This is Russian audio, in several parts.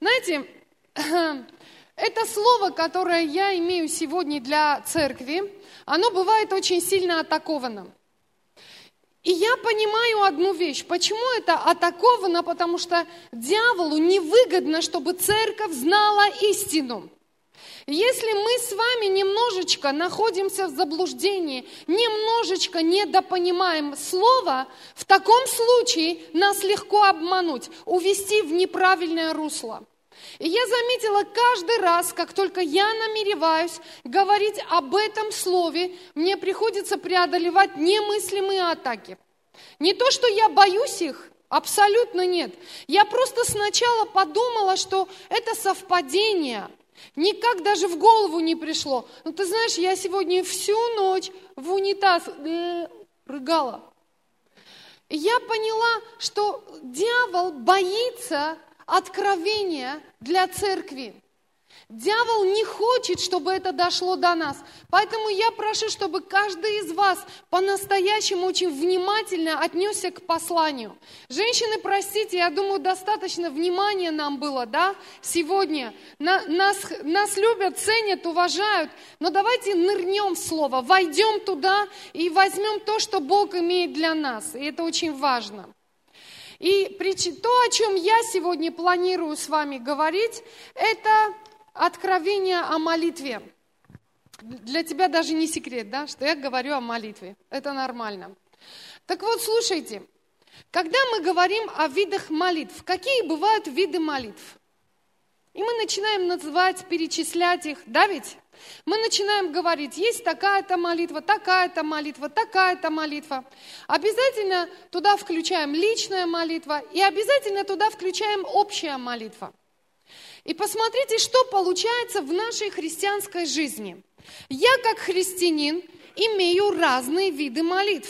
Знаете, это слово, которое я имею сегодня для церкви, оно бывает очень сильно атаковано. И я понимаю одну вещь. Почему это атаковано? Потому что дьяволу невыгодно, чтобы церковь знала истину. Если мы с вами немножечко находимся в заблуждении, немножечко недопонимаем слово, в таком случае нас легко обмануть, увести в неправильное русло. И я заметила каждый раз, как только я намереваюсь говорить об этом слове, мне приходится преодолевать немыслимые атаки. Не то, что я боюсь их, абсолютно нет. Я просто сначала подумала, что это совпадение. Никак даже в голову не пришло. Ну, ты знаешь, я сегодня всю ночь в унитаз э, рыгала. Я поняла, что дьявол боится откровения для церкви. Дьявол не хочет, чтобы это дошло до нас. Поэтому я прошу, чтобы каждый из вас по-настоящему очень внимательно отнесся к посланию. Женщины, простите, я думаю, достаточно внимания нам было, да, сегодня. На, нас, нас любят, ценят, уважают. Но давайте нырнем в слово, войдем туда и возьмем то, что Бог имеет для нас. И это очень важно. И то, о чем я сегодня планирую с вами говорить, это откровение о молитве. Для тебя даже не секрет, да, что я говорю о молитве. Это нормально. Так вот, слушайте, когда мы говорим о видах молитв, какие бывают виды молитв? И мы начинаем называть, перечислять их, да ведь? Мы начинаем говорить, есть такая-то молитва, такая-то молитва, такая-то молитва. Обязательно туда включаем личная молитва и обязательно туда включаем общая молитва. И посмотрите, что получается в нашей христианской жизни. Я как христианин имею разные виды молитв.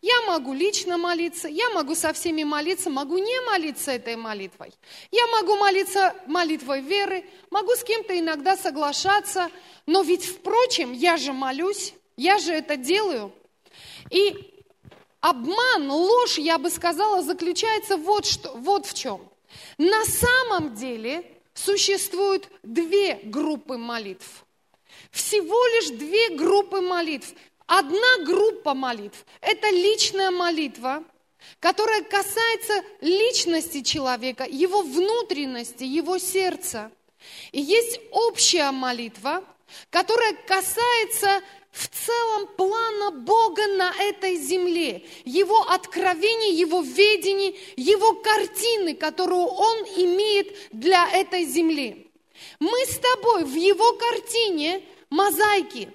Я могу лично молиться, я могу со всеми молиться, могу не молиться этой молитвой. Я могу молиться молитвой веры, могу с кем-то иногда соглашаться, но ведь, впрочем, я же молюсь, я же это делаю. И обман, ложь, я бы сказала, заключается вот, что, вот в чем. На самом деле существуют две группы молитв. Всего лишь две группы молитв. Одна группа молитв – это личная молитва, которая касается личности человека, его внутренности, его сердца. И есть общая молитва, которая касается в целом плана Бога на этой земле, Его откровений, Его ведений, Его картины, которую Он имеет для этой земли. Мы с тобой в Его картине мозаики.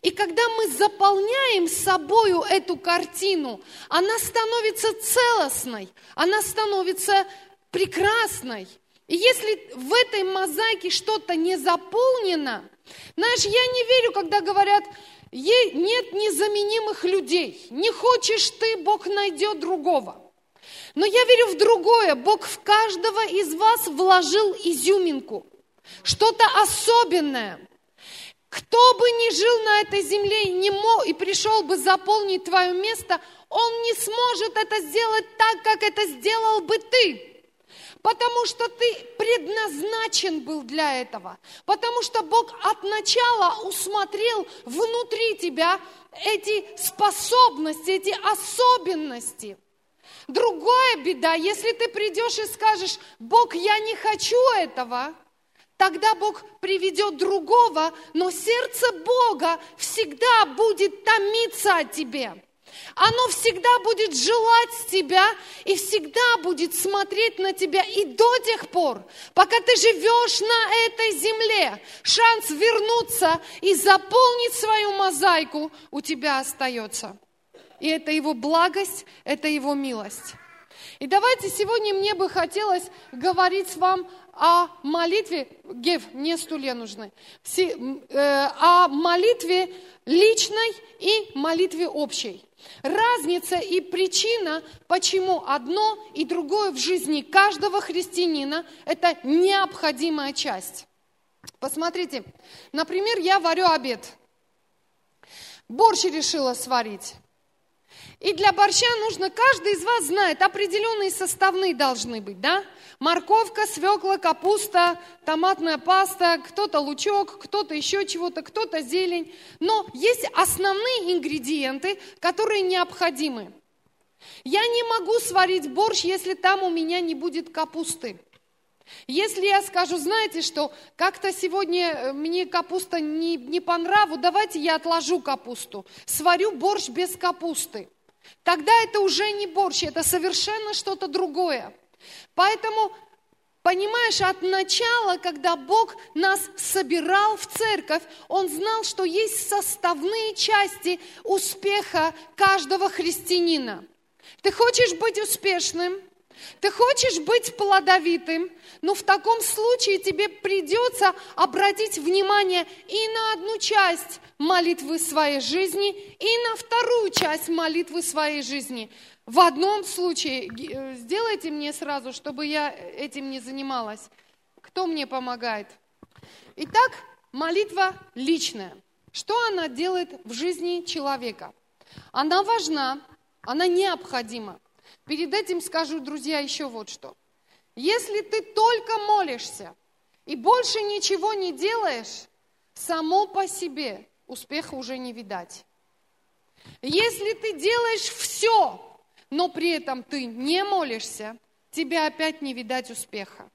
И когда мы заполняем собою эту картину, она становится целостной, она становится прекрасной. И если в этой мозаике что-то не заполнено, знаешь, я не верю, когда говорят, нет незаменимых людей. Не хочешь ты, Бог найдет другого. Но я верю в другое. Бог в каждого из вас вложил изюминку. Что-то особенное. Кто бы ни жил на этой земле не мог, и пришел бы заполнить твое место, он не сможет это сделать так, как это сделал бы ты. Потому что ты предназначен был для этого. Потому что Бог от начала усмотрел внутри тебя эти способности, эти особенности. Другая беда, если ты придешь и скажешь, Бог, я не хочу этого, тогда Бог приведет другого, но сердце Бога всегда будет томиться о тебе. Оно всегда будет желать тебя и всегда будет смотреть на тебя и до тех пор, пока ты живешь на этой земле. Шанс вернуться и заполнить свою мозаику у тебя остается. И это его благость, это его милость. И давайте сегодня мне бы хотелось говорить с вами о молитве, Гев, мне стулья нужны, э, о молитве личной и молитве общей. Разница и причина, почему одно и другое в жизни каждого христианина – это необходимая часть. Посмотрите, например, я варю обед. Борщ решила сварить. И для борща нужно, каждый из вас знает, определенные составные должны быть, да? Морковка, свекла, капуста, томатная паста, кто-то лучок, кто-то еще чего-то, кто-то зелень. Но есть основные ингредиенты, которые необходимы. Я не могу сварить борщ, если там у меня не будет капусты. Если я скажу, знаете что, как-то сегодня э, мне капуста не, не по нраву, давайте я отложу капусту, сварю борщ без капусты. Тогда это уже не борщ, это совершенно что-то другое. Поэтому, понимаешь, от начала, когда Бог нас собирал в церковь, Он знал, что есть составные части успеха каждого христианина. Ты хочешь быть успешным? Ты хочешь быть плодовитым, но в таком случае тебе придется обратить внимание и на одну часть молитвы своей жизни, и на вторую часть молитвы своей жизни. В одном случае, э, сделайте мне сразу, чтобы я этим не занималась. Кто мне помогает? Итак, молитва личная. Что она делает в жизни человека? Она важна, она необходима. Перед этим скажу, друзья, еще вот что. Если ты только молишься и больше ничего не делаешь, само по себе успеха уже не видать. Если ты делаешь все, но при этом ты не молишься, тебе опять не видать успеха.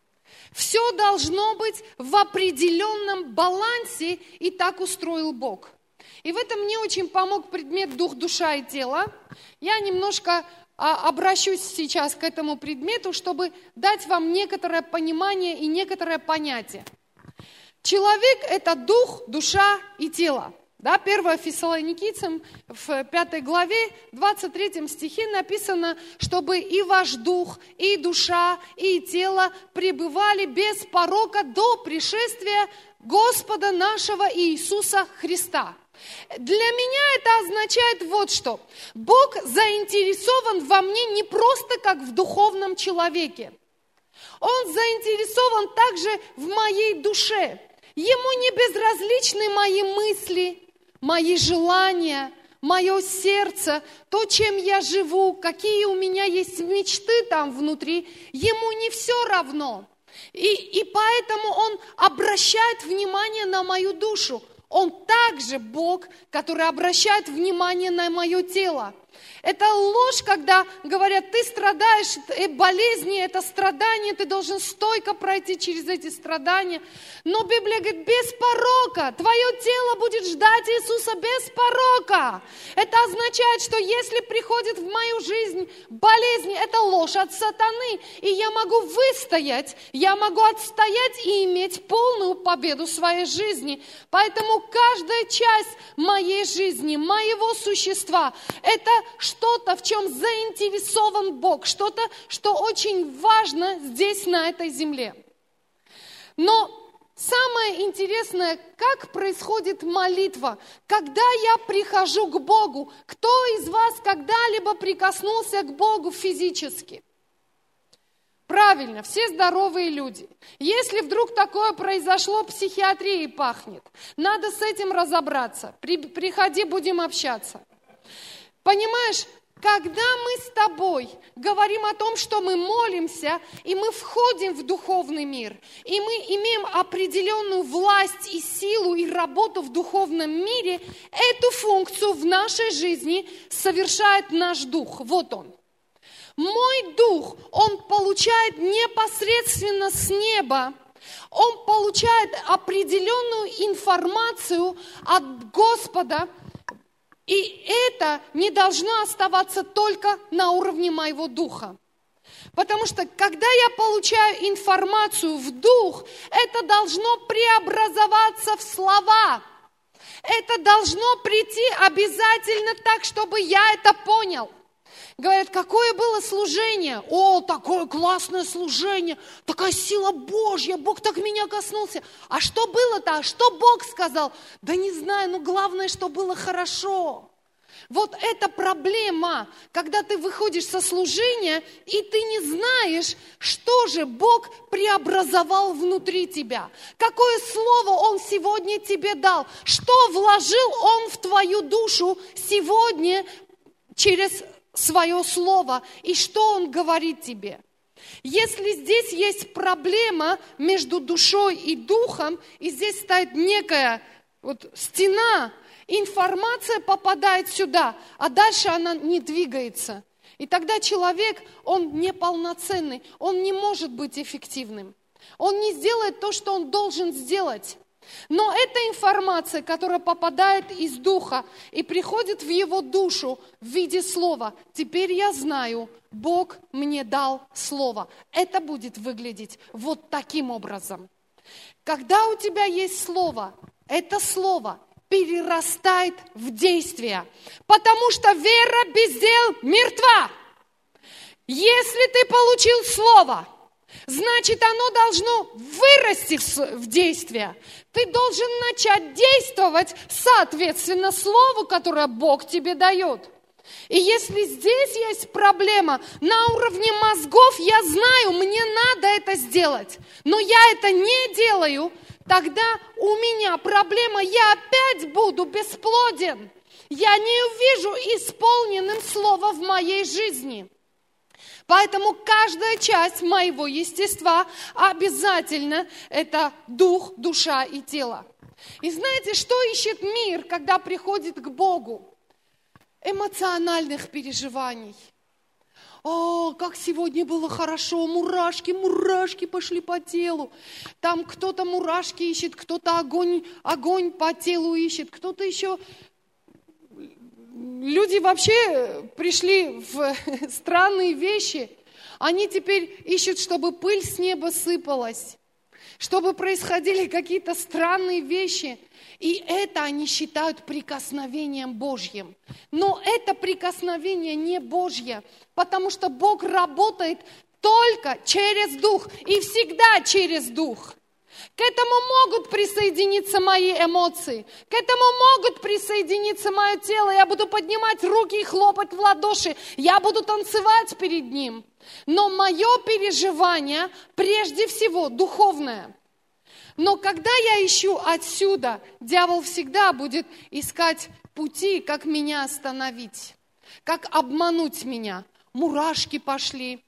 Все должно быть в определенном балансе, и так устроил Бог. И в этом мне очень помог предмет дух, душа и тело. Я немножко а, обращусь сейчас к этому предмету, чтобы дать вам некоторое понимание и некоторое понятие. Человек – это дух, душа и тело. Да, 1 Фессалоникийцам в 5 главе, 23 стихе написано, чтобы и ваш дух, и душа, и тело пребывали без порока до пришествия Господа нашего Иисуса Христа. Для меня это означает вот что. Бог заинтересован во мне не просто как в духовном человеке. Он заинтересован также в моей душе. Ему не безразличны мои мысли, мои желания, мое сердце, то, чем я живу, какие у меня есть мечты там внутри. Ему не все равно. И, и поэтому он обращает внимание на мою душу. Он также Бог, который обращает внимание на мое тело. Это ложь, когда говорят, ты страдаешь, э, болезни, это страдание, ты должен стойко пройти через эти страдания. Но Библия говорит, без порока, твое тело будет ждать Иисуса без порока. Это означает, что если приходит в мою жизнь болезнь, это ложь от сатаны, и я могу выстоять, я могу отстоять и иметь полную победу в своей жизни. Поэтому каждая часть моей жизни, моего существа, это что-то, в чем заинтересован Бог, что-то, что очень важно здесь, на этой земле. Но самое интересное, как происходит молитва, когда я прихожу к Богу. Кто из вас когда-либо прикоснулся к Богу физически? Правильно, все здоровые люди. Если вдруг такое произошло, психиатрией пахнет. Надо с этим разобраться. При, приходи, будем общаться. Понимаешь, когда мы с тобой говорим о том, что мы молимся, и мы входим в духовный мир, и мы имеем определенную власть и силу и работу в духовном мире, эту функцию в нашей жизни совершает наш дух. Вот он. Мой дух, он получает непосредственно с неба, он получает определенную информацию от Господа, и это не должно оставаться только на уровне моего духа. Потому что когда я получаю информацию в дух, это должно преобразоваться в слова. Это должно прийти обязательно так, чтобы я это понял. Говорят, какое было служение? О, такое классное служение, такая сила Божья, Бог так меня коснулся. А что было-то? А что Бог сказал? Да не знаю, но главное, что было хорошо. Вот это проблема, когда ты выходишь со служения, и ты не знаешь, что же Бог преобразовал внутри тебя. Какое слово Он сегодня тебе дал, что вложил Он в твою душу сегодня через свое слово и что Он говорит тебе. Если здесь есть проблема между душой и духом, и здесь стоит некая вот стена, информация попадает сюда, а дальше она не двигается. И тогда человек, он неполноценный, он не может быть эффективным. Он не сделает то, что он должен сделать. Но эта информация, которая попадает из духа и приходит в его душу в виде слова, теперь я знаю, Бог мне дал слово. Это будет выглядеть вот таким образом. Когда у тебя есть слово, это слово перерастает в действие, потому что вера без дел мертва. Если ты получил слово, значит оно должно вырасти в действие. Ты должен начать действовать соответственно слову, которое Бог тебе дает. И если здесь есть проблема на уровне мозгов, я знаю, мне надо это сделать, но я это не делаю, тогда у меня проблема, я опять буду бесплоден. Я не увижу исполненным слово в моей жизни. Поэтому каждая часть моего естества обязательно это дух, душа и тело. И знаете, что ищет мир, когда приходит к Богу? Эмоциональных переживаний. О, как сегодня было хорошо, мурашки, мурашки пошли по телу. Там кто-то мурашки ищет, кто-то огонь, огонь по телу ищет, кто-то еще люди вообще пришли в странные вещи. Они теперь ищут, чтобы пыль с неба сыпалась, чтобы происходили какие-то странные вещи. И это они считают прикосновением Божьим. Но это прикосновение не Божье, потому что Бог работает только через Дух и всегда через Дух. К этому могут присоединиться мои эмоции, к этому могут присоединиться мое тело. Я буду поднимать руки и хлопать в ладоши, я буду танцевать перед ним. Но мое переживание прежде всего духовное. Но когда я ищу отсюда, дьявол всегда будет искать пути, как меня остановить, как обмануть меня. Мурашки пошли,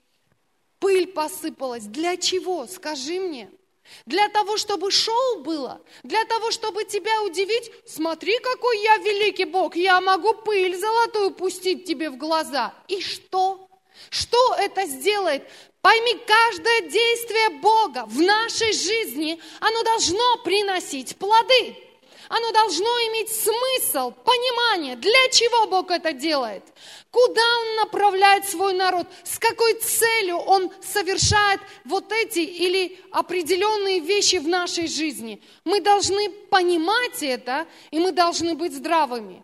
пыль посыпалась. Для чего? Скажи мне. Для того, чтобы шоу было, для того, чтобы тебя удивить, смотри, какой я великий Бог, я могу пыль золотую пустить тебе в глаза. И что? Что это сделает? Пойми, каждое действие Бога в нашей жизни, оно должно приносить плоды. Оно должно иметь смысл, понимание, для чего Бог это делает, куда Он направляет свой народ, с какой целью Он совершает вот эти или определенные вещи в нашей жизни. Мы должны понимать это, и мы должны быть здравыми.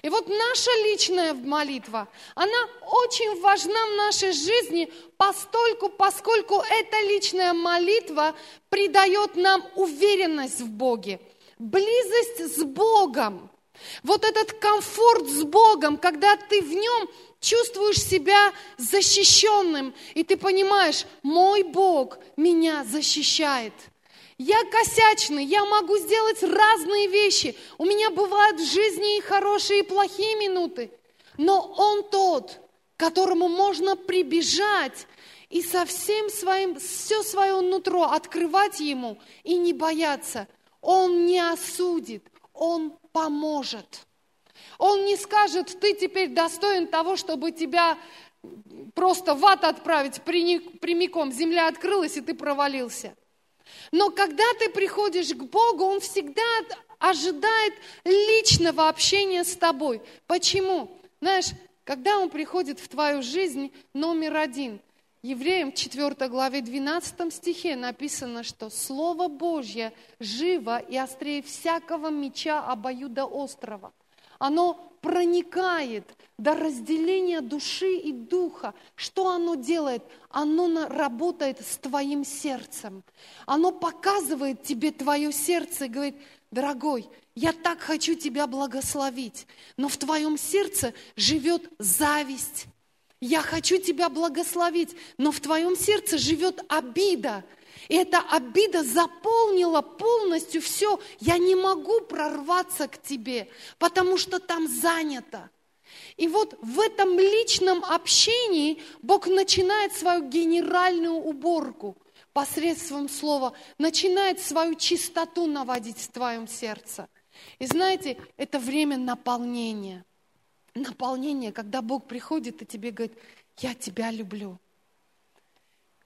И вот наша личная молитва, она очень важна в нашей жизни, постольку, поскольку эта личная молитва придает нам уверенность в Боге – близость с Богом, вот этот комфорт с Богом, когда ты в нем чувствуешь себя защищенным, и ты понимаешь, мой Бог меня защищает. Я косячный, я могу сделать разные вещи. У меня бывают в жизни и хорошие, и плохие минуты. Но Он тот, которому можно прибежать и со всем своим, все свое нутро открывать Ему и не бояться – он не осудит, Он поможет. Он не скажет, ты теперь достоин того, чтобы тебя просто в ад отправить прямиком. Земля открылась, и ты провалился. Но когда ты приходишь к Богу, Он всегда ожидает личного общения с тобой. Почему? Знаешь, когда Он приходит в твою жизнь, номер один – Евреям 4 главе 12 стихе написано, что Слово Божье живо и острее всякого меча обоюдоострого. Оно проникает до разделения души и духа. Что оно делает? Оно работает с твоим сердцем. Оно показывает тебе твое сердце и говорит, дорогой, я так хочу тебя благословить, но в твоем сердце живет зависть, я хочу тебя благословить, но в твоем сердце живет обида. И эта обида заполнила полностью все. Я не могу прорваться к тебе, потому что там занято. И вот в этом личном общении Бог начинает свою генеральную уборку посредством слова, начинает свою чистоту наводить в твоем сердце. И знаете, это время наполнения. Наполнение, когда Бог приходит и тебе говорит, я тебя люблю.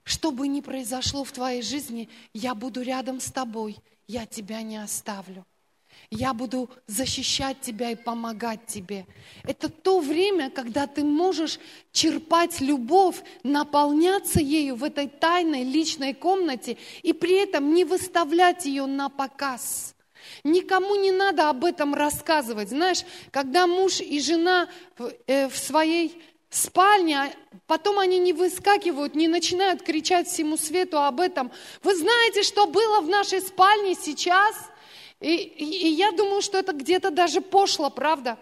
Что бы ни произошло в твоей жизни, я буду рядом с тобой, я тебя не оставлю. Я буду защищать тебя и помогать тебе. Это то время, когда ты можешь черпать любовь, наполняться ею в этой тайной личной комнате и при этом не выставлять ее на показ. Никому не надо об этом рассказывать. Знаешь, когда муж и жена в, э, в своей спальне, а потом они не выскакивают, не начинают кричать всему свету об этом. Вы знаете, что было в нашей спальне сейчас? И, и, и я думаю, что это где-то даже пошло, правда?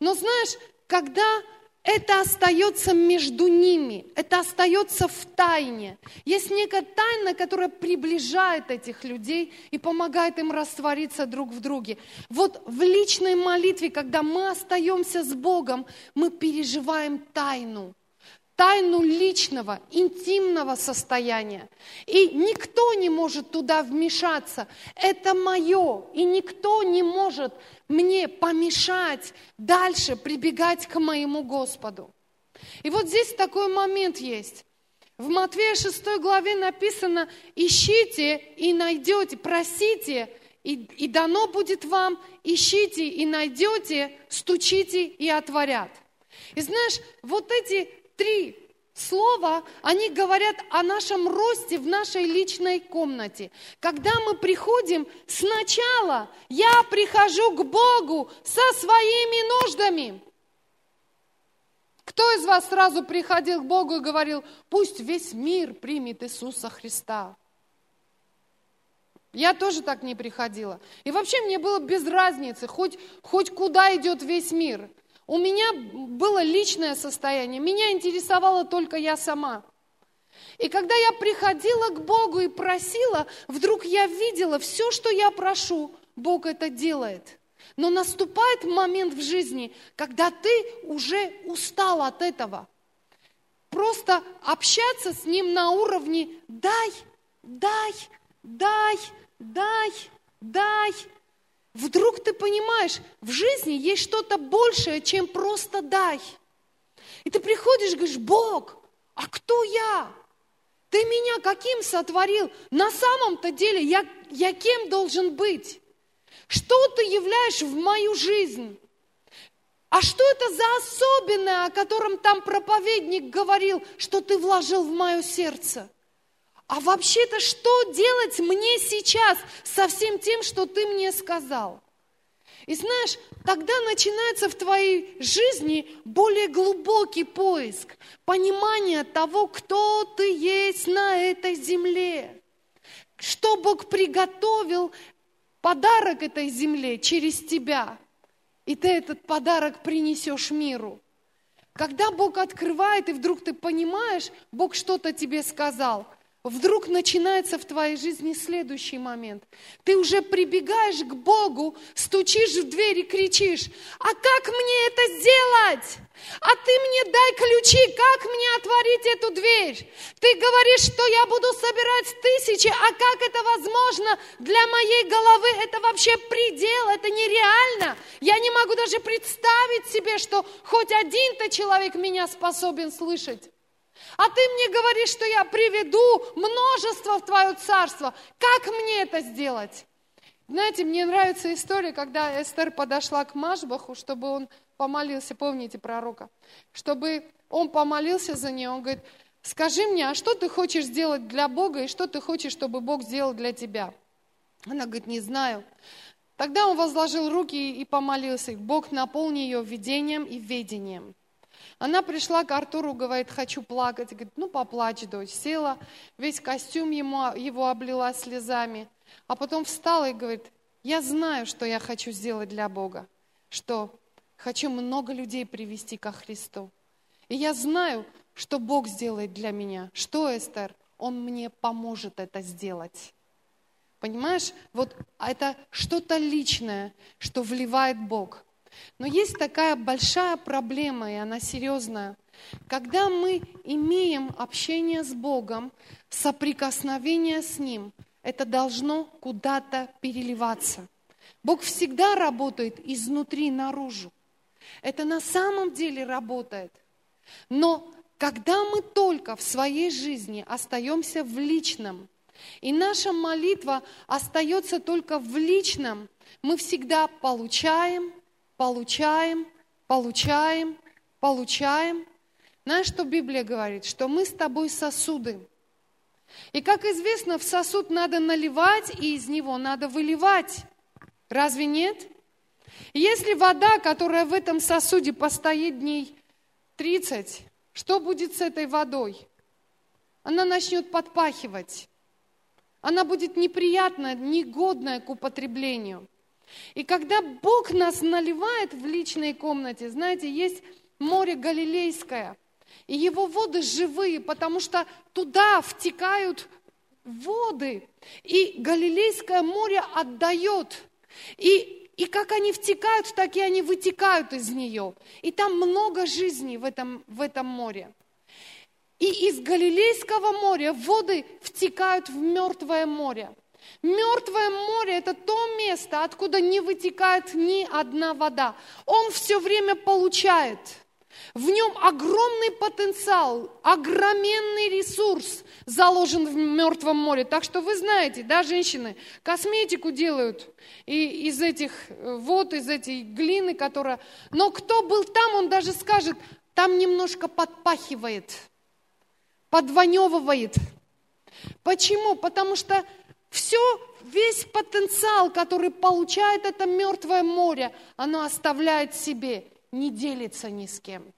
Но знаешь, когда это остается между ними, это остается в тайне. Есть некая тайна, которая приближает этих людей и помогает им раствориться друг в друге. Вот в личной молитве, когда мы остаемся с Богом, мы переживаем тайну тайну личного, интимного состояния. И никто не может туда вмешаться. Это мое. И никто не может мне помешать дальше прибегать к моему Господу. И вот здесь такой момент есть. В Матвея 6 главе написано, ищите и найдете, просите, и, и дано будет вам, ищите и найдете, стучите и отворят. И знаешь, вот эти три слова, они говорят о нашем росте в нашей личной комнате. Когда мы приходим, сначала я прихожу к Богу со своими нуждами. Кто из вас сразу приходил к Богу и говорил, пусть весь мир примет Иисуса Христа? Я тоже так не приходила. И вообще мне было без разницы, хоть, хоть куда идет весь мир. У меня было личное состояние, меня интересовала только я сама. И когда я приходила к Богу и просила, вдруг я видела все, что я прошу, Бог это делает. Но наступает момент в жизни, когда ты уже устал от этого. Просто общаться с Ним на уровне «дай, дай, дай, дай, дай», вдруг ты понимаешь, в жизни есть что-то большее, чем просто дай. И ты приходишь и говоришь, Бог, а кто я? Ты меня каким сотворил? На самом-то деле я, я кем должен быть? Что ты являешь в мою жизнь? А что это за особенное, о котором там проповедник говорил, что ты вложил в мое сердце? А вообще-то что делать мне сейчас со всем тем, что ты мне сказал? И знаешь, тогда начинается в твоей жизни более глубокий поиск, понимание того, кто ты есть на этой земле, что Бог приготовил подарок этой земле через тебя, и ты этот подарок принесешь миру. Когда Бог открывает, и вдруг ты понимаешь, Бог что-то тебе сказал – вдруг начинается в твоей жизни следующий момент. Ты уже прибегаешь к Богу, стучишь в дверь и кричишь, а как мне это сделать? А ты мне дай ключи, как мне отворить эту дверь? Ты говоришь, что я буду собирать тысячи, а как это возможно для моей головы? Это вообще предел, это нереально. Я не могу даже представить себе, что хоть один-то человек меня способен слышать. А ты мне говоришь, что я приведу множество в твое царство. Как мне это сделать? Знаете, мне нравится история, когда Эстер подошла к Машбаху, чтобы он помолился, помните пророка, чтобы он помолился за нее, он говорит, скажи мне, а что ты хочешь сделать для Бога и что ты хочешь, чтобы Бог сделал для тебя? Она говорит, не знаю. Тогда он возложил руки и помолился, Бог наполни ее видением и ведением. Она пришла к Артуру, говорит, хочу плакать. Говорит, ну поплачь, дочь. Села, весь костюм ему, его облила слезами. А потом встала и говорит, я знаю, что я хочу сделать для Бога. Что хочу много людей привести ко Христу. И я знаю, что Бог сделает для меня. Что, Эстер? Он мне поможет это сделать. Понимаешь? Вот это что-то личное, что вливает Бог. Но есть такая большая проблема, и она серьезная. Когда мы имеем общение с Богом, соприкосновение с Ним, это должно куда-то переливаться. Бог всегда работает изнутри наружу. Это на самом деле работает. Но когда мы только в своей жизни остаемся в личном, и наша молитва остается только в личном, мы всегда получаем, получаем, получаем, получаем. Знаешь, что Библия говорит? Что мы с тобой сосуды. И, как известно, в сосуд надо наливать, и из него надо выливать. Разве нет? Если вода, которая в этом сосуде постоит дней 30, что будет с этой водой? Она начнет подпахивать. Она будет неприятная, негодная к употреблению. И когда Бог нас наливает в личной комнате, знаете, есть море Галилейское, и его воды живые, потому что туда втекают воды, и Галилейское море отдает. И, и как они втекают, так и они вытекают из нее. И там много жизни в этом, в этом море. И из Галилейского моря воды втекают в мертвое море. Мертвое море – это то место, откуда не вытекает ни одна вода. Он все время получает. В нем огромный потенциал, огроменный ресурс заложен в Мертвом море. Так что вы знаете, да, женщины, косметику делают и из этих вод, из этой глины, которая... Но кто был там, он даже скажет, там немножко подпахивает, подваневывает. Почему? Потому что все, весь потенциал, который получает это мертвое море, оно оставляет себе, не делится ни с кем.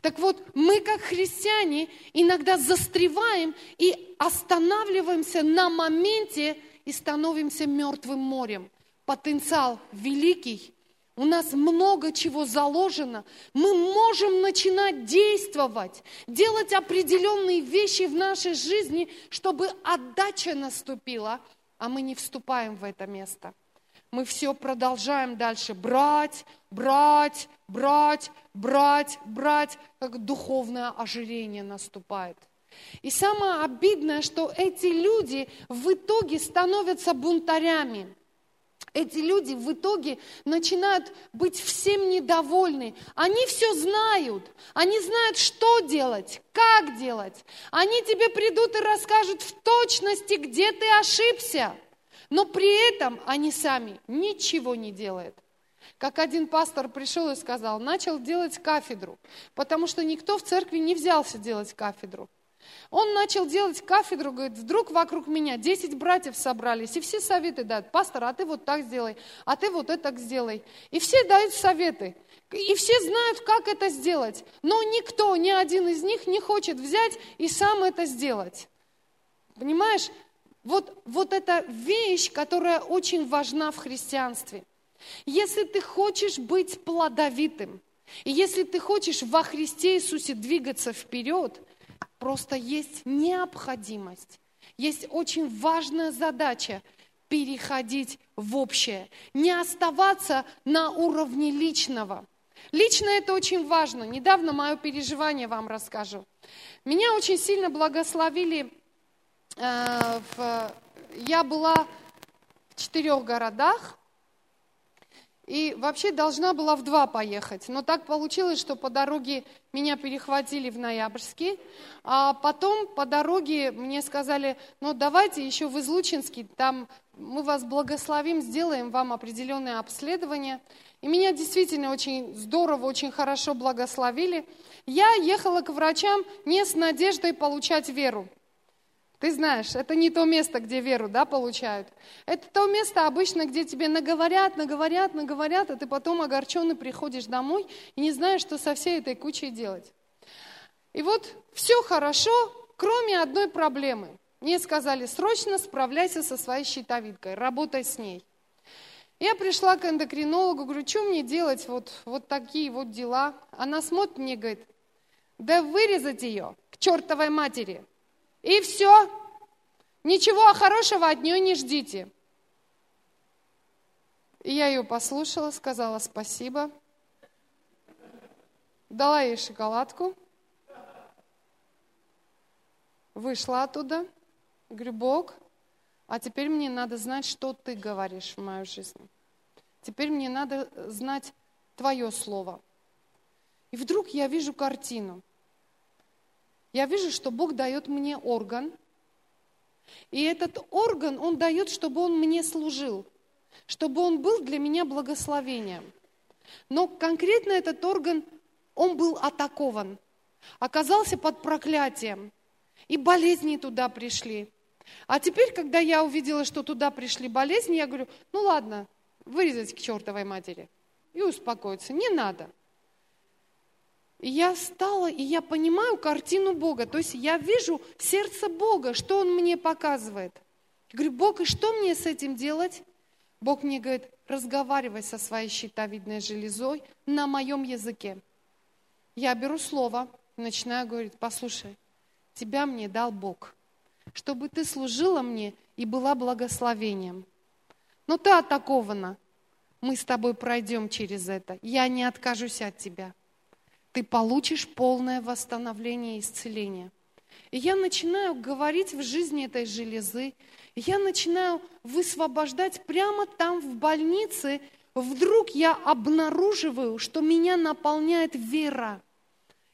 Так вот, мы как христиане иногда застреваем и останавливаемся на моменте и становимся мертвым морем. Потенциал великий, у нас много чего заложено. Мы можем начинать действовать, делать определенные вещи в нашей жизни, чтобы отдача наступила, а мы не вступаем в это место. Мы все продолжаем дальше брать, брать, брать, брать, брать, как духовное ожирение наступает. И самое обидное, что эти люди в итоге становятся бунтарями. Эти люди в итоге начинают быть всем недовольны. Они все знают. Они знают, что делать, как делать. Они тебе придут и расскажут в точности, где ты ошибся. Но при этом они сами ничего не делают. Как один пастор пришел и сказал, начал делать кафедру, потому что никто в церкви не взялся делать кафедру. Он начал делать кафедру, говорит, вдруг вокруг меня 10 братьев собрались, и все советы дают. Пастор, а ты вот так сделай, а ты вот это сделай. И все дают советы. И все знают, как это сделать. Но никто, ни один из них не хочет взять и сам это сделать. Понимаешь? Вот, вот эта вещь, которая очень важна в христианстве. Если ты хочешь быть плодовитым, и если ты хочешь во Христе Иисусе двигаться вперед – Просто есть необходимость, есть очень важная задача переходить в общее, не оставаться на уровне личного. Лично это очень важно. Недавно мое переживание вам расскажу. Меня очень сильно благословили. Э, в, я была в четырех городах, и вообще должна была в два поехать. Но так получилось, что по дороге меня перехватили в Ноябрьске. А потом по дороге мне сказали, ну давайте еще в Излучинский, там мы вас благословим, сделаем вам определенное обследование. И меня действительно очень здорово, очень хорошо благословили. Я ехала к врачам не с надеждой получать веру. Ты знаешь, это не то место, где веру да, получают. Это то место обычно, где тебе наговорят, наговорят, наговорят, а ты потом огорченный приходишь домой и не знаешь, что со всей этой кучей делать. И вот все хорошо, кроме одной проблемы. Мне сказали, срочно справляйся со своей щитовидкой, работай с ней. Я пришла к эндокринологу, говорю, что мне делать, вот, вот такие вот дела. Она смотрит мне, говорит, да вырезать ее к чертовой матери. И все. Ничего хорошего от нее не ждите. И я ее послушала, сказала спасибо, дала ей шоколадку, вышла оттуда, говорю, Бог, а теперь мне надо знать, что ты говоришь в мою жизнь. Теперь мне надо знать твое слово. И вдруг я вижу картину. Я вижу, что Бог дает мне орган. И этот орган Он дает, чтобы он мне служил, чтобы он был для меня благословением. Но конкретно этот орган, он был атакован, оказался под проклятием. И болезни туда пришли. А теперь, когда я увидела, что туда пришли болезни, я говорю, ну ладно, вырезать к чертовой матери и успокоиться. Не надо. Я встала, и я понимаю картину Бога. То есть я вижу сердце Бога, что Он мне показывает. Я говорю, Бог, и что мне с этим делать? Бог мне говорит, разговаривай со своей щитовидной железой на моем языке. Я беру слово, начинаю говорить, послушай, тебя мне дал Бог, чтобы ты служила мне и была благословением. Но ты атакована. Мы с тобой пройдем через это. Я не откажусь от тебя. Ты получишь полное восстановление и исцеление. И я начинаю говорить в жизни этой железы, я начинаю высвобождать прямо там в больнице. Вдруг я обнаруживаю, что меня наполняет вера.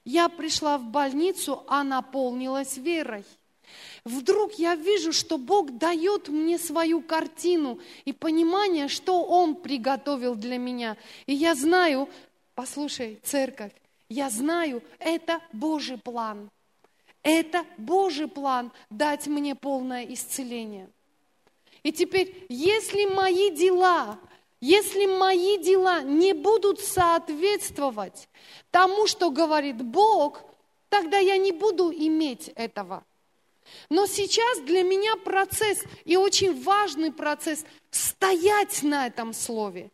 Я пришла в больницу, а наполнилась верой. Вдруг я вижу, что Бог дает мне свою картину и понимание, что Он приготовил для меня. И я знаю, послушай, церковь, я знаю, это Божий план. Это Божий план дать мне полное исцеление. И теперь, если мои дела, если мои дела не будут соответствовать тому, что говорит Бог, тогда я не буду иметь этого. Но сейчас для меня процесс, и очень важный процесс, стоять на этом слове,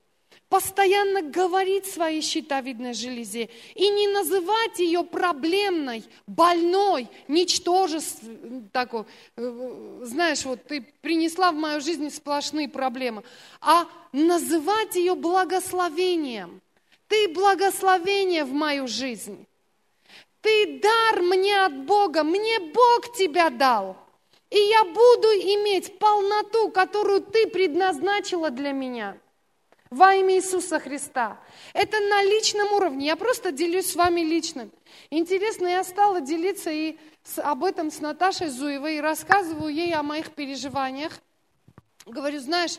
постоянно говорить своей щитовидной железе и не называть ее проблемной, больной, ничтожеством, такой, э, знаешь, вот ты принесла в мою жизнь сплошные проблемы, а называть ее благословением. Ты благословение в мою жизнь. Ты дар мне от Бога, мне Бог тебя дал. И я буду иметь полноту, которую ты предназначила для меня. Во имя Иисуса Христа. Это на личном уровне. Я просто делюсь с вами личным. Интересно, я стала делиться и с, об этом с Наташей Зуевой и рассказываю ей о моих переживаниях. Говорю, знаешь,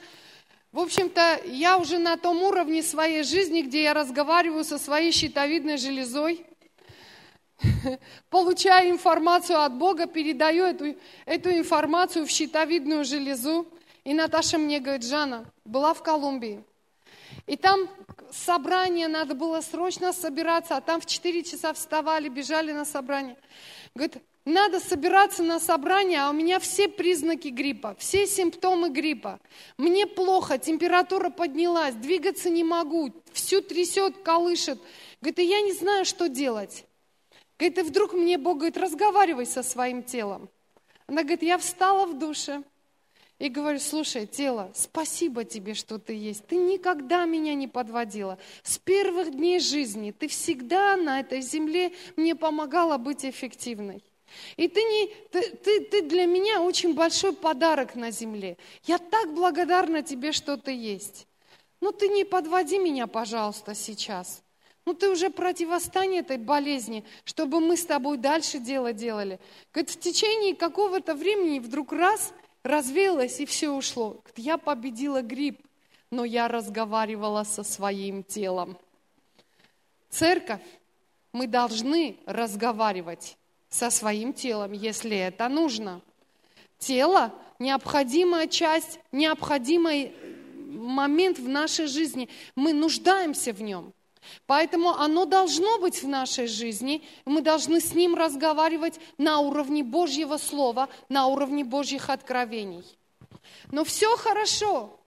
в общем-то, я уже на том уровне своей жизни, где я разговариваю со своей щитовидной железой. получаю информацию от Бога, передаю эту, эту информацию в щитовидную железу. И Наташа мне говорит, Жанна, была в Колумбии. И там собрание, надо было срочно собираться, а там в 4 часа вставали, бежали на собрание. Говорит, надо собираться на собрание, а у меня все признаки гриппа, все симптомы гриппа. Мне плохо, температура поднялась, двигаться не могу, всю трясет, колышет. Говорит, и я не знаю, что делать. Говорит, и вдруг мне Бог говорит, разговаривай со своим телом. Она говорит, я встала в душе и говорю, слушай, тело, спасибо тебе, что ты есть. Ты никогда меня не подводила. С первых дней жизни ты всегда на этой земле мне помогала быть эффективной. И ты, не, ты, ты, ты для меня очень большой подарок на земле. Я так благодарна тебе, что ты есть. Ну ты не подводи меня, пожалуйста, сейчас. Ну ты уже противостань этой болезни, чтобы мы с тобой дальше дело делали. Говорит, в течение какого-то времени вдруг раз развеялось и все ушло. Я победила грипп, но я разговаривала со своим телом. Церковь, мы должны разговаривать со своим телом, если это нужно. Тело – необходимая часть, необходимый момент в нашей жизни. Мы нуждаемся в нем. Поэтому оно должно быть в нашей жизни. Мы должны с ним разговаривать на уровне Божьего Слова, на уровне Божьих откровений. Но все хорошо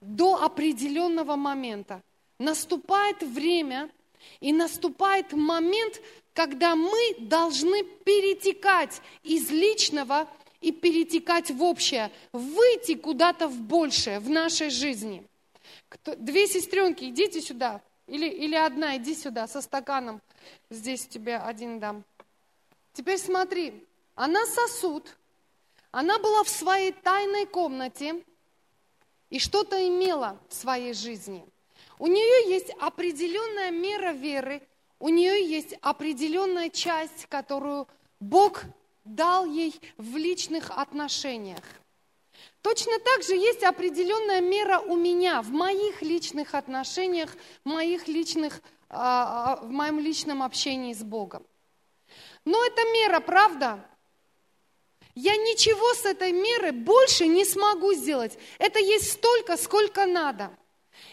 до определенного момента. Наступает время, и наступает момент, когда мы должны перетекать из личного и перетекать в общее, выйти куда-то в большее в нашей жизни – Кто, две сестренки, идите сюда. Или, или одна, иди сюда со стаканом. Здесь тебе один дам. Теперь смотри, она сосуд, она была в своей тайной комнате и что-то имела в своей жизни. У нее есть определенная мера веры, у нее есть определенная часть, которую Бог дал ей в личных отношениях. Точно так же есть определенная мера у меня в моих личных отношениях, в, моих личных, а, а, в моем личном общении с Богом. Но эта мера, правда, я ничего с этой меры больше не смогу сделать. Это есть столько, сколько надо –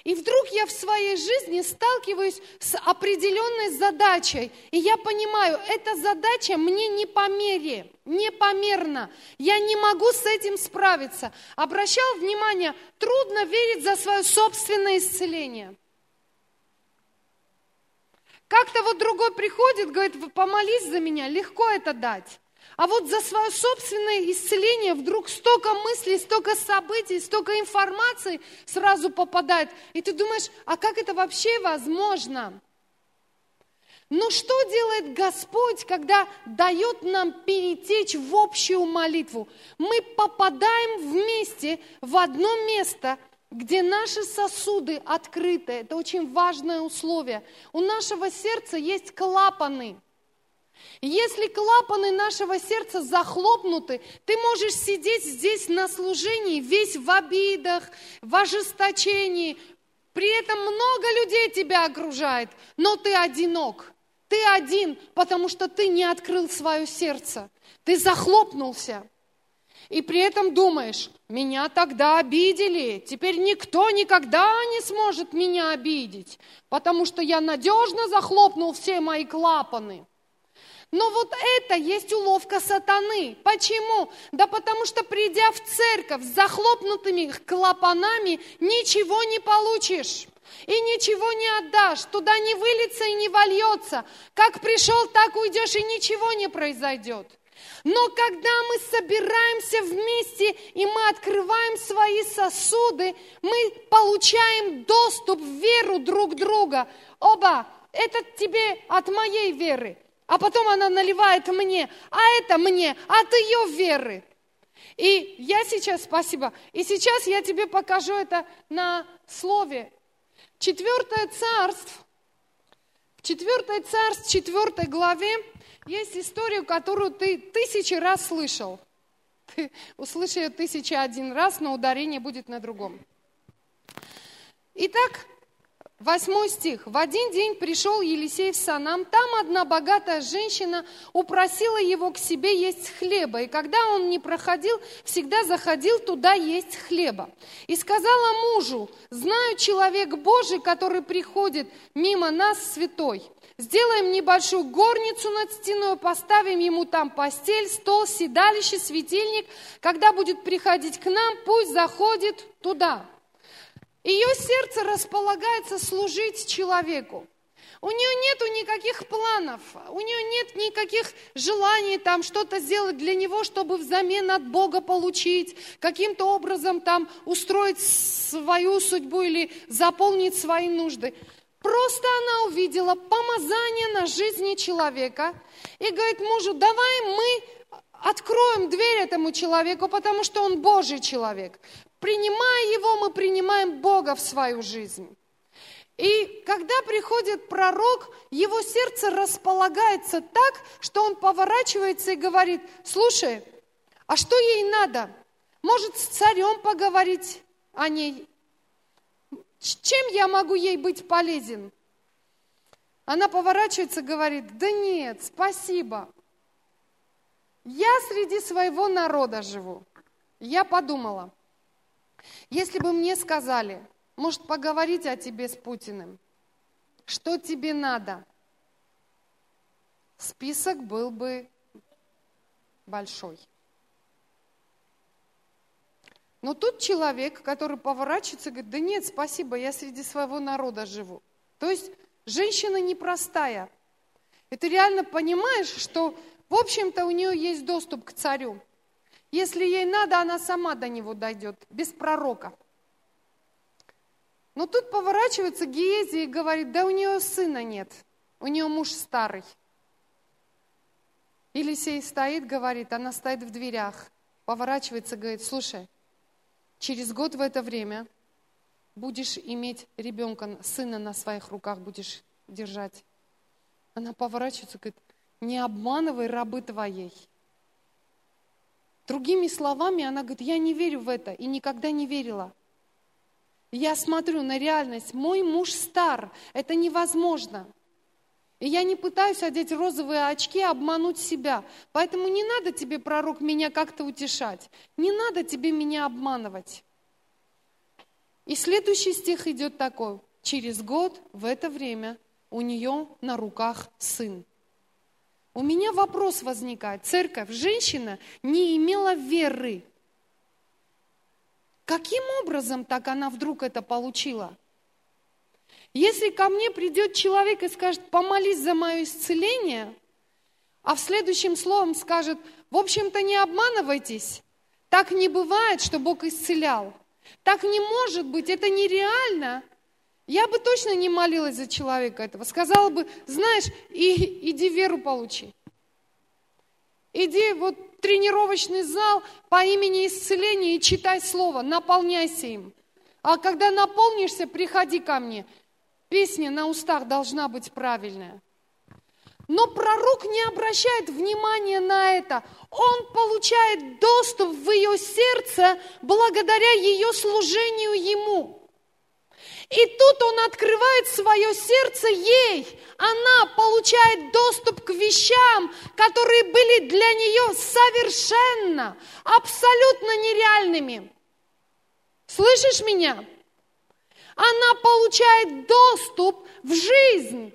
и вдруг я в своей жизни сталкиваюсь с определенной задачей, и я понимаю, эта задача мне не по мере, не померна. Я не могу с этим справиться. Обращал внимание, трудно верить за свое собственное исцеление. Как-то вот другой приходит, говорит, помолись за меня, легко это дать. А вот за свое собственное исцеление вдруг столько мыслей, столько событий, столько информации сразу попадает. И ты думаешь, а как это вообще возможно? Но что делает Господь, когда дает нам перетечь в общую молитву? Мы попадаем вместе в одно место, где наши сосуды открыты. Это очень важное условие. У нашего сердца есть клапаны – если клапаны нашего сердца захлопнуты, ты можешь сидеть здесь на служении весь в обидах, в ожесточении. При этом много людей тебя окружает, но ты одинок. Ты один, потому что ты не открыл свое сердце. Ты захлопнулся. И при этом думаешь, меня тогда обидели, теперь никто никогда не сможет меня обидеть, потому что я надежно захлопнул все мои клапаны. Но вот это есть уловка сатаны. Почему? Да потому что придя в церковь с захлопнутыми клапанами, ничего не получишь. И ничего не отдашь, туда не выльется и не вольется. Как пришел, так уйдешь, и ничего не произойдет. Но когда мы собираемся вместе и мы открываем свои сосуды, мы получаем доступ в веру друг друга. Оба, это тебе от моей веры, а потом она наливает мне, а это мне, от ее веры. И я сейчас, спасибо, и сейчас я тебе покажу это на слове. Четвертое царство, в четвертое царство, четвертой главе есть историю, которую ты тысячи раз слышал. Ты услышишь ее тысяча один раз, но ударение будет на другом. Итак, Восьмой стих. В один день пришел Елисей в Санам. Там одна богатая женщина упросила его к себе есть хлеба. И когда он не проходил, всегда заходил туда есть хлеба. И сказала мужу, знаю человек Божий, который приходит мимо нас святой. Сделаем небольшую горницу над стеной, поставим ему там постель, стол, седалище, светильник. Когда будет приходить к нам, пусть заходит туда. Ее сердце располагается служить человеку. У нее нету никаких планов, у нее нет никаких желаний там что-то сделать для него, чтобы взамен от Бога получить, каким-то образом там устроить свою судьбу или заполнить свои нужды. Просто она увидела помазание на жизни человека и говорит мужу, давай мы откроем дверь этому человеку, потому что он Божий человек. Принимая его, мы принимаем Бога в свою жизнь. И когда приходит пророк, его сердце располагается так, что он поворачивается и говорит, слушай, а что ей надо? Может, с царем поговорить о ней? Чем я могу ей быть полезен? Она поворачивается и говорит, да нет, спасибо. Я среди своего народа живу. Я подумала, если бы мне сказали, может, поговорить о тебе с Путиным, что тебе надо, список был бы большой. Но тут человек, который поворачивается, говорит, да нет, спасибо, я среди своего народа живу. То есть женщина непростая. И ты реально понимаешь, что, в общем-то, у нее есть доступ к царю. Если ей надо, она сама до него дойдет, без пророка. Но тут поворачивается Гиези и говорит, да у нее сына нет, у нее муж старый. Елисей стоит, говорит, она стоит в дверях, поворачивается, говорит, слушай, через год в это время будешь иметь ребенка, сына на своих руках будешь держать. Она поворачивается, говорит, не обманывай рабы твоей. Другими словами, она говорит, я не верю в это и никогда не верила. Я смотрю на реальность. Мой муж стар. Это невозможно. И я не пытаюсь одеть розовые очки, обмануть себя. Поэтому не надо тебе, пророк, меня как-то утешать. Не надо тебе меня обманывать. И следующий стих идет такой. Через год в это время у нее на руках сын. У меня вопрос возникает. Церковь, женщина не имела веры. Каким образом так она вдруг это получила? Если ко мне придет человек и скажет, помолись за мое исцеление, а в следующем словом скажет, в общем-то не обманывайтесь, так не бывает, что Бог исцелял. Так не может быть, это нереально. Я бы точно не молилась за человека этого. Сказала бы, знаешь, и, иди веру получи. Иди вот тренировочный зал по имени исцеления и читай слово, наполняйся им. А когда наполнишься, приходи ко мне. Песня на устах должна быть правильная. Но пророк не обращает внимания на это. Он получает доступ в ее сердце благодаря ее служению ему. И тут он открывает свое сердце ей. Она получает доступ к вещам, которые были для нее совершенно, абсолютно нереальными. Слышишь меня? Она получает доступ в жизнь.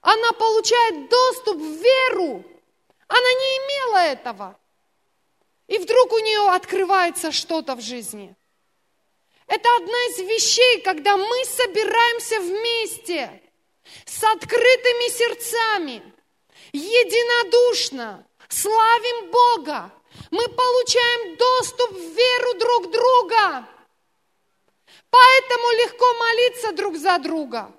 Она получает доступ в веру. Она не имела этого. И вдруг у нее открывается что-то в жизни – это одна из вещей, когда мы собираемся вместе с открытыми сердцами, единодушно, славим Бога. Мы получаем доступ в веру друг друга. Поэтому легко молиться друг за друга.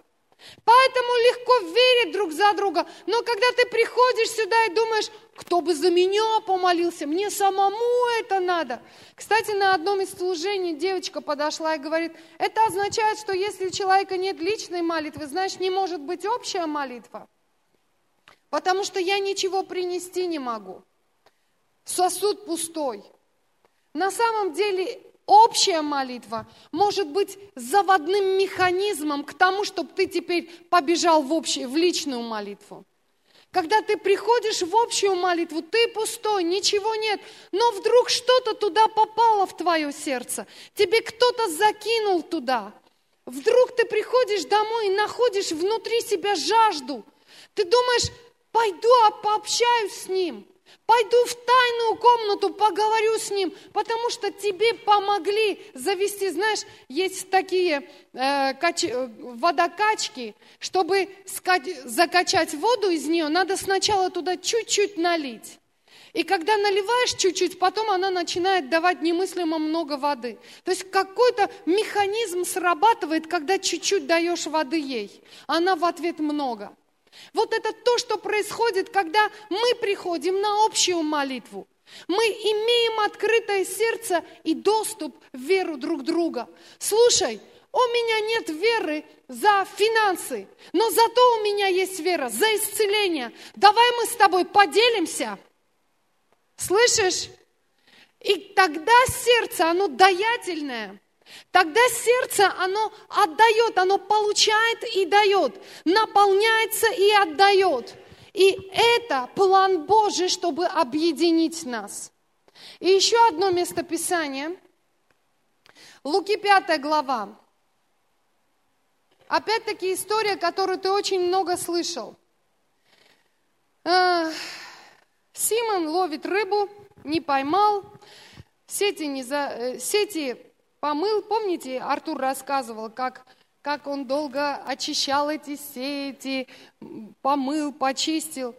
Поэтому легко верить друг за друга. Но когда ты приходишь сюда и думаешь, кто бы за меня помолился, мне самому это надо. Кстати, на одном из служений девочка подошла и говорит, это означает, что если у человека нет личной молитвы, значит, не может быть общая молитва. Потому что я ничего принести не могу. Сосуд пустой. На самом деле общая молитва может быть заводным механизмом к тому, чтобы ты теперь побежал в, общую, в личную молитву. Когда ты приходишь в общую молитву, ты пустой, ничего нет, но вдруг что-то туда попало в твое сердце, тебе кто-то закинул туда. Вдруг ты приходишь домой и находишь внутри себя жажду. Ты думаешь, пойду а пообщаюсь с ним. Пойду в тайную комнату, поговорю с ним, потому что тебе помогли завести, знаешь, есть такие э, кач, э, водокачки, чтобы скать, закачать воду из нее, надо сначала туда чуть-чуть налить. И когда наливаешь чуть-чуть, потом она начинает давать немыслимо много воды. То есть какой-то механизм срабатывает, когда чуть-чуть даешь воды ей. Она в ответ много. Вот это то, что происходит, когда мы приходим на общую молитву. Мы имеем открытое сердце и доступ в веру друг друга. Слушай, у меня нет веры за финансы, но зато у меня есть вера за исцеление. Давай мы с тобой поделимся. Слышишь? И тогда сердце, оно даятельное. Тогда сердце, оно отдает, оно получает и дает, наполняется и отдает. И это план Божий, чтобы объединить нас. И еще одно местописание. Луки 5 глава. Опять-таки история, которую ты очень много слышал. А, Симон ловит рыбу, не поймал, сети, не за, э, сети помыл. Помните, Артур рассказывал, как, как он долго очищал эти сети, помыл, почистил.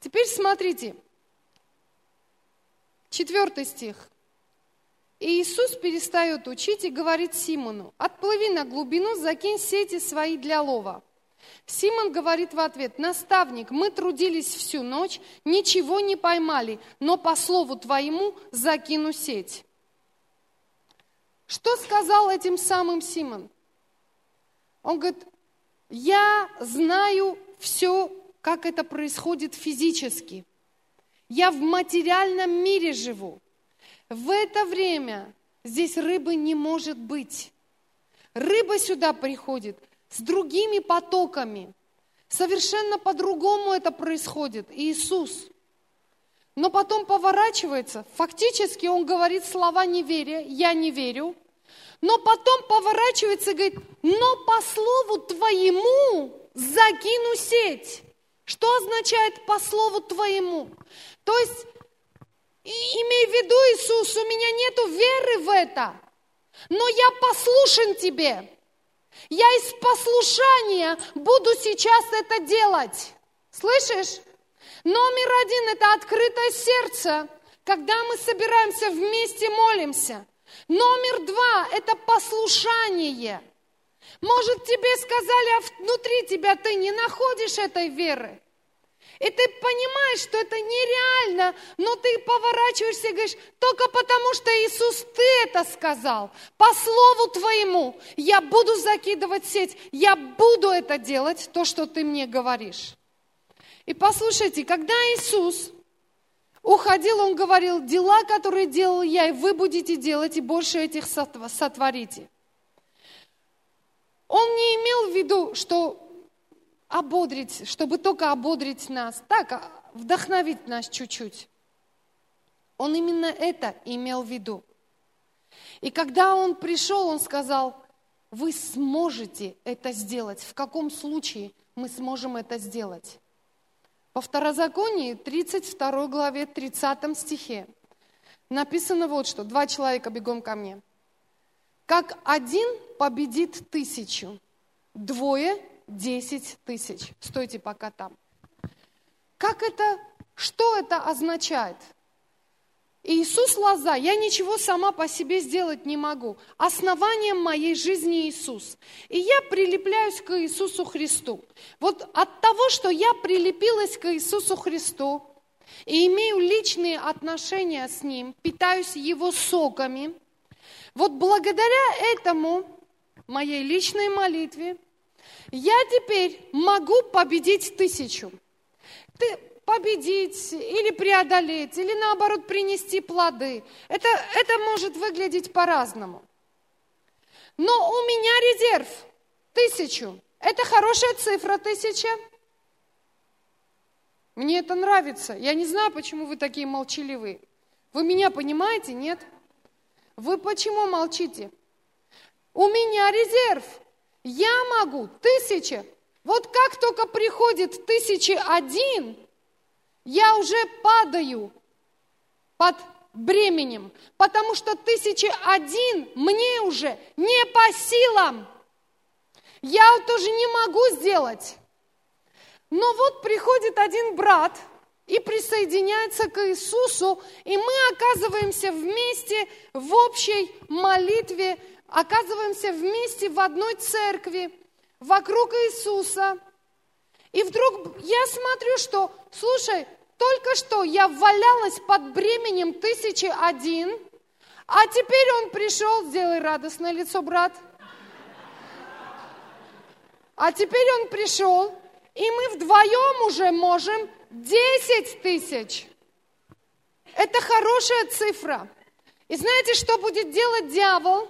Теперь смотрите, четвертый стих. И Иисус перестает учить и говорит Симону, отплыви на глубину, закинь сети свои для лова. Симон говорит в ответ, наставник, мы трудились всю ночь, ничего не поймали, но по слову твоему закину сеть. Что сказал этим самым Симон? Он говорит, я знаю все, как это происходит физически. Я в материальном мире живу. В это время здесь рыбы не может быть. Рыба сюда приходит с другими потоками. Совершенно по-другому это происходит. Иисус. Но потом поворачивается. Фактически он говорит слова неверия. Я не верю. Но потом поворачивается и говорит, но по слову твоему закину сеть. Что означает по слову твоему? То есть Имей в виду, Иисус, у меня нет веры в это, но я послушен тебе. Я из послушания буду сейчас это делать. Слышишь? Номер один – это открытое сердце, когда мы собираемся вместе, молимся. Номер два – это послушание. Может, тебе сказали, а внутри тебя ты не находишь этой веры. И ты понимаешь, что это нереально, но ты поворачиваешься и говоришь, только потому что Иисус, ты это сказал, по слову твоему, я буду закидывать сеть, я буду это делать, то, что ты мне говоришь. И послушайте, когда Иисус уходил, Он говорил, дела, которые делал я, и вы будете делать, и больше этих сотворите. Он не имел в виду, что ободрить, чтобы только ободрить нас, так, а, вдохновить нас чуть-чуть. Он именно это имел в виду. И когда он пришел, он сказал, вы сможете это сделать. В каком случае мы сможем это сделать? По Второзаконии, 32 главе, 30 стихе, написано вот что. Два человека бегом ко мне. Как один победит тысячу, двое 10 тысяч. Стойте пока там. Как это, что это означает? Иисус лоза, я ничего сама по себе сделать не могу. Основанием моей жизни Иисус. И я прилепляюсь к Иисусу Христу. Вот от того, что я прилепилась к Иисусу Христу и имею личные отношения с Ним, питаюсь Его соками, вот благодаря этому, моей личной молитве, я теперь могу победить тысячу. Ты победить или преодолеть, или наоборот принести плоды. Это, это может выглядеть по-разному. Но у меня резерв тысячу. Это хорошая цифра тысяча. Мне это нравится. Я не знаю, почему вы такие молчаливые. Вы меня понимаете, нет? Вы почему молчите? У меня резерв. Я могу тысяча. Вот как только приходит тысячи один, я уже падаю под бременем, потому что тысячи один мне уже не по силам. Я тоже не могу сделать. Но вот приходит один брат и присоединяется к Иисусу, и мы оказываемся вместе в общей молитве оказываемся вместе в одной церкви, вокруг Иисуса. И вдруг я смотрю, что, слушай, только что я валялась под бременем тысячи один, а теперь он пришел, сделай радостное лицо, брат. А теперь он пришел, и мы вдвоем уже можем 10 тысяч. Это хорошая цифра. И знаете, что будет делать дьявол?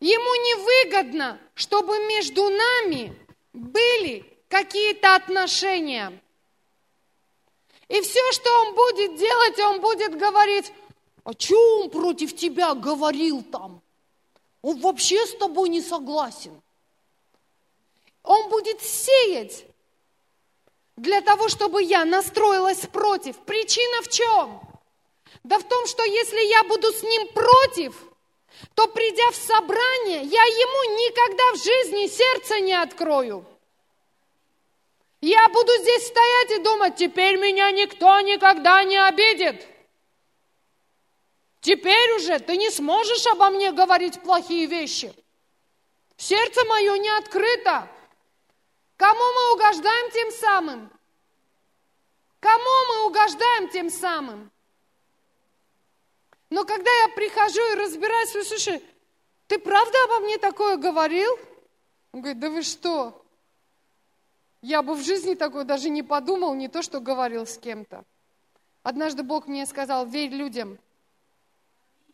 Ему невыгодно, чтобы между нами были какие-то отношения. И все, что он будет делать, он будет говорить, а что он против тебя говорил там? Он вообще с тобой не согласен. Он будет сеять для того, чтобы я настроилась против. Причина в чем? Да в том, что если я буду с ним против – то придя в собрание, я ему никогда в жизни сердце не открою. Я буду здесь стоять и думать, теперь меня никто никогда не обидит. Теперь уже ты не сможешь обо мне говорить плохие вещи. Сердце мое не открыто. Кому мы угождаем тем самым? Кому мы угождаем тем самым? Но когда я прихожу и разбираюсь, слушай, ты правда обо мне такое говорил? Он говорит, да вы что? Я бы в жизни такое даже не подумал, не то, что говорил с кем-то. Однажды Бог мне сказал, верь людям.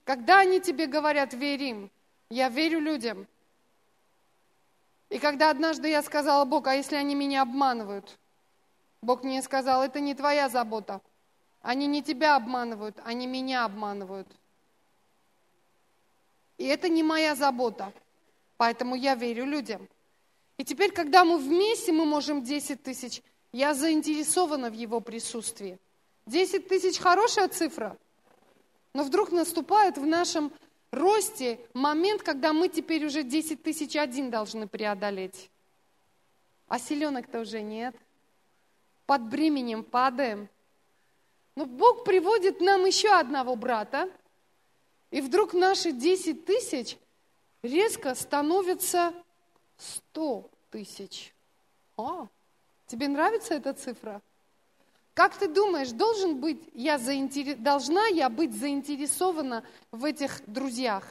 Когда они тебе говорят, верь им, я верю людям. И когда однажды я сказала Бог, а если они меня обманывают? Бог мне сказал, это не твоя забота. Они не тебя обманывают, они меня обманывают. И это не моя забота. Поэтому я верю людям. И теперь, когда мы вместе, мы можем 10 тысяч, я заинтересована в его присутствии. 10 тысяч хорошая цифра, но вдруг наступает в нашем росте момент, когда мы теперь уже 10 тысяч один должны преодолеть. А селенок-то уже нет. Под бременем падаем. Но Бог приводит нам еще одного брата, и вдруг наши 10 тысяч резко становятся 100 тысяч. А, тебе нравится эта цифра? Как ты думаешь, должен быть я заинтерес... должна я быть заинтересована в этих друзьях?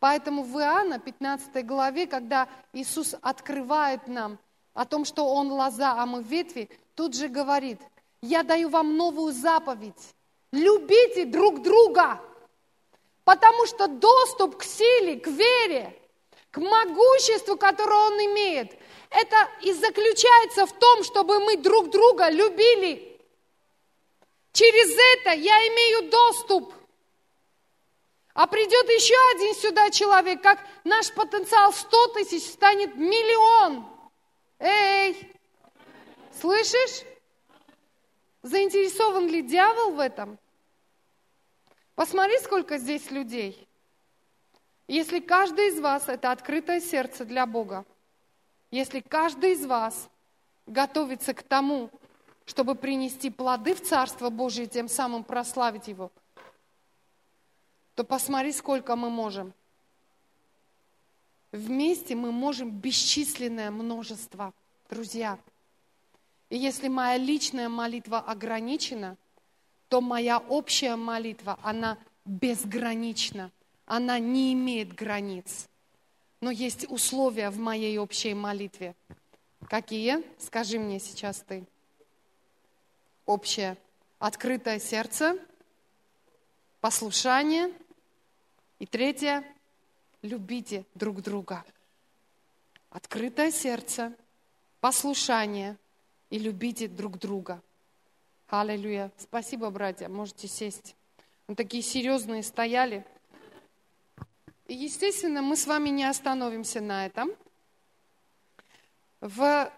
Поэтому в Иоанна 15 главе, когда Иисус открывает нам о том, что Он лоза, а мы ветви, тут же говорит, я даю вам новую заповедь. Любите друг друга, потому что доступ к силе, к вере, к могуществу, которое Он имеет, это и заключается в том, чтобы мы друг друга любили. Через это я имею доступ. А придет еще один сюда человек, как наш потенциал 100 тысяч станет миллион. Эй, слышишь? Заинтересован ли дьявол в этом? Посмотри, сколько здесь людей. Если каждый из вас это открытое сердце для Бога, если каждый из вас готовится к тому, чтобы принести плоды в Царство Божие тем самым прославить Его, то посмотри, сколько мы можем. Вместе мы можем бесчисленное множество, друзья. И если моя личная молитва ограничена, то моя общая молитва, она безгранична, она не имеет границ. Но есть условия в моей общей молитве. Какие? Скажи мне сейчас ты. Общее. Открытое сердце, послушание. И третье. Любите друг друга. Открытое сердце, послушание и любите друг друга. Аллилуйя. Спасибо, братья. Можете сесть. Мы такие серьезные стояли. Естественно, мы с вами не остановимся на этом. В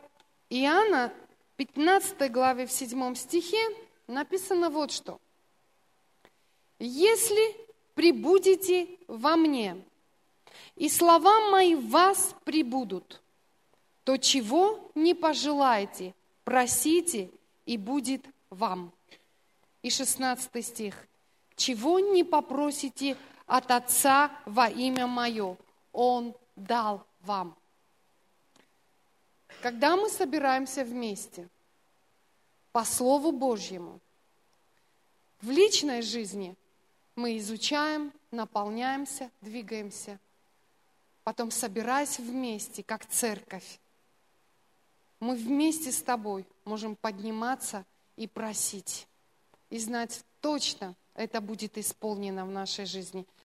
Иоанна 15 главе в 7 стихе написано вот что. «Если прибудете во мне, и слова мои в вас прибудут, то чего не пожелаете, просите, и будет вам». И 16 стих. «Чего не попросите от Отца во имя Мое. Он дал вам. Когда мы собираемся вместе по Слову Божьему, в личной жизни мы изучаем, наполняемся, двигаемся. Потом, собираясь вместе, как церковь, мы вместе с тобой можем подниматься и просить. И знать точно, это будет исполнено в нашей жизни.